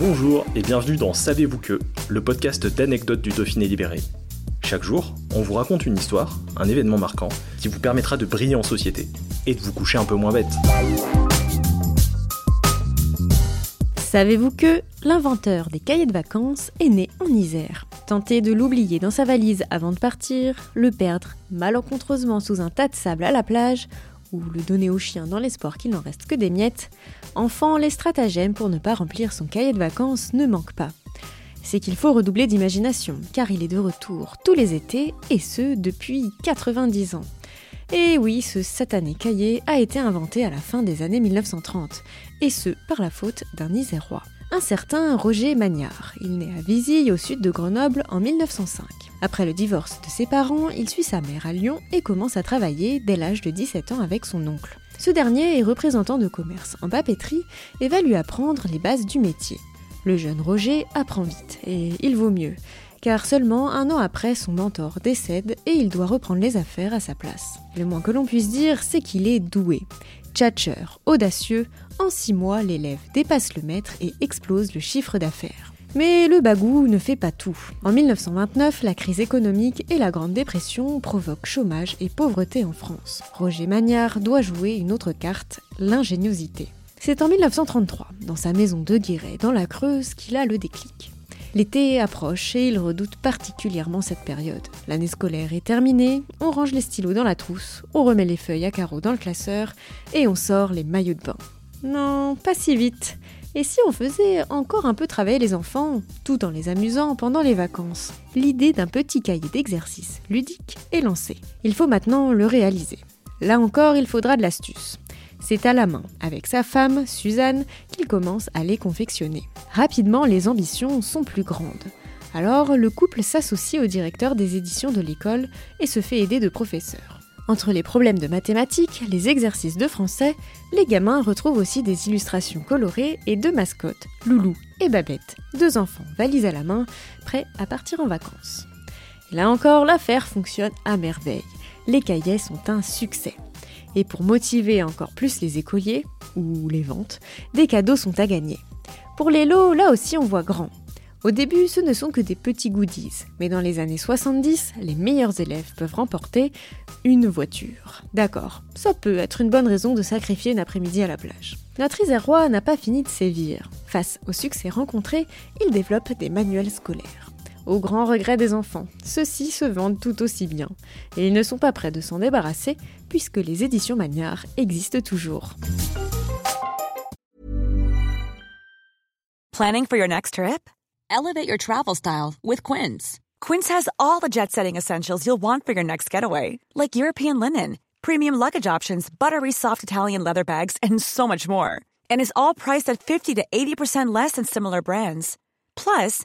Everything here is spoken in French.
Bonjour et bienvenue dans Savez-vous que, le podcast d'anecdotes du Dauphiné libéré. Chaque jour, on vous raconte une histoire, un événement marquant, qui vous permettra de briller en société et de vous coucher un peu moins bête. Savez-vous que l'inventeur des cahiers de vacances est né en Isère Tenter de l'oublier dans sa valise avant de partir, le perdre malencontreusement sous un tas de sable à la plage, ou le donner au chien dans l'espoir qu'il n'en reste que des miettes, enfant, les stratagèmes pour ne pas remplir son cahier de vacances ne manquent pas. C'est qu'il faut redoubler d'imagination, car il est de retour tous les étés, et ce depuis 90 ans. Et oui, ce satané cahier a été inventé à la fin des années 1930, et ce par la faute d'un Isérois. Un certain Roger Magnard. Il naît à Vizille, au sud de Grenoble, en 1905. Après le divorce de ses parents, il suit sa mère à Lyon et commence à travailler dès l'âge de 17 ans avec son oncle. Ce dernier est représentant de commerce en papeterie et va lui apprendre les bases du métier. Le jeune Roger apprend vite, et il vaut mieux, car seulement un an après, son mentor décède et il doit reprendre les affaires à sa place. Le moins que l'on puisse dire, c'est qu'il est doué. Tchatcheur, audacieux, en six mois, l'élève dépasse le maître et explose le chiffre d'affaires. Mais le bagou ne fait pas tout. En 1929, la crise économique et la Grande Dépression provoquent chômage et pauvreté en France. Roger Magnard doit jouer une autre carte, l'ingéniosité. C'est en 1933, dans sa maison de Guéret, dans la Creuse, qu'il a le déclic. L'été approche et il redoute particulièrement cette période. L'année scolaire est terminée, on range les stylos dans la trousse, on remet les feuilles à carreaux dans le classeur et on sort les maillots de bain. Non, pas si vite. Et si on faisait encore un peu travailler les enfants, tout en les amusant pendant les vacances? L'idée d'un petit cahier d'exercices ludique est lancée. Il faut maintenant le réaliser. Là encore, il faudra de l'astuce. C'est à la main, avec sa femme, Suzanne, qu'il commence à les confectionner. Rapidement, les ambitions sont plus grandes. Alors, le couple s'associe au directeur des éditions de l'école et se fait aider de professeurs. Entre les problèmes de mathématiques, les exercices de français, les gamins retrouvent aussi des illustrations colorées et deux mascottes, Loulou et Babette, deux enfants valises à la main, prêts à partir en vacances. là encore, l'affaire fonctionne à merveille. Les cahiers sont un succès. Et pour motiver encore plus les écoliers, ou les ventes, des cadeaux sont à gagner. Pour les lots, là aussi on voit grand. Au début, ce ne sont que des petits goodies, mais dans les années 70, les meilleurs élèves peuvent remporter une voiture. D'accord, ça peut être une bonne raison de sacrifier une après-midi à la plage. Notre Isérois n'a pas fini de sévir. Face au succès rencontré, il développe des manuels scolaires. Au grand regret des enfants, ceux-ci se vendent tout aussi bien, et ils ne sont pas prêts de s'en débarrasser puisque les éditions Magnard existent toujours. Planning for your next trip? Elevate your travel style with Quince. Quince has all the jet-setting essentials you'll want for your next getaway, like European linen, premium luggage options, buttery soft Italian leather bags, and so much more. And is all priced at 50 to 80% less than similar brands. Plus,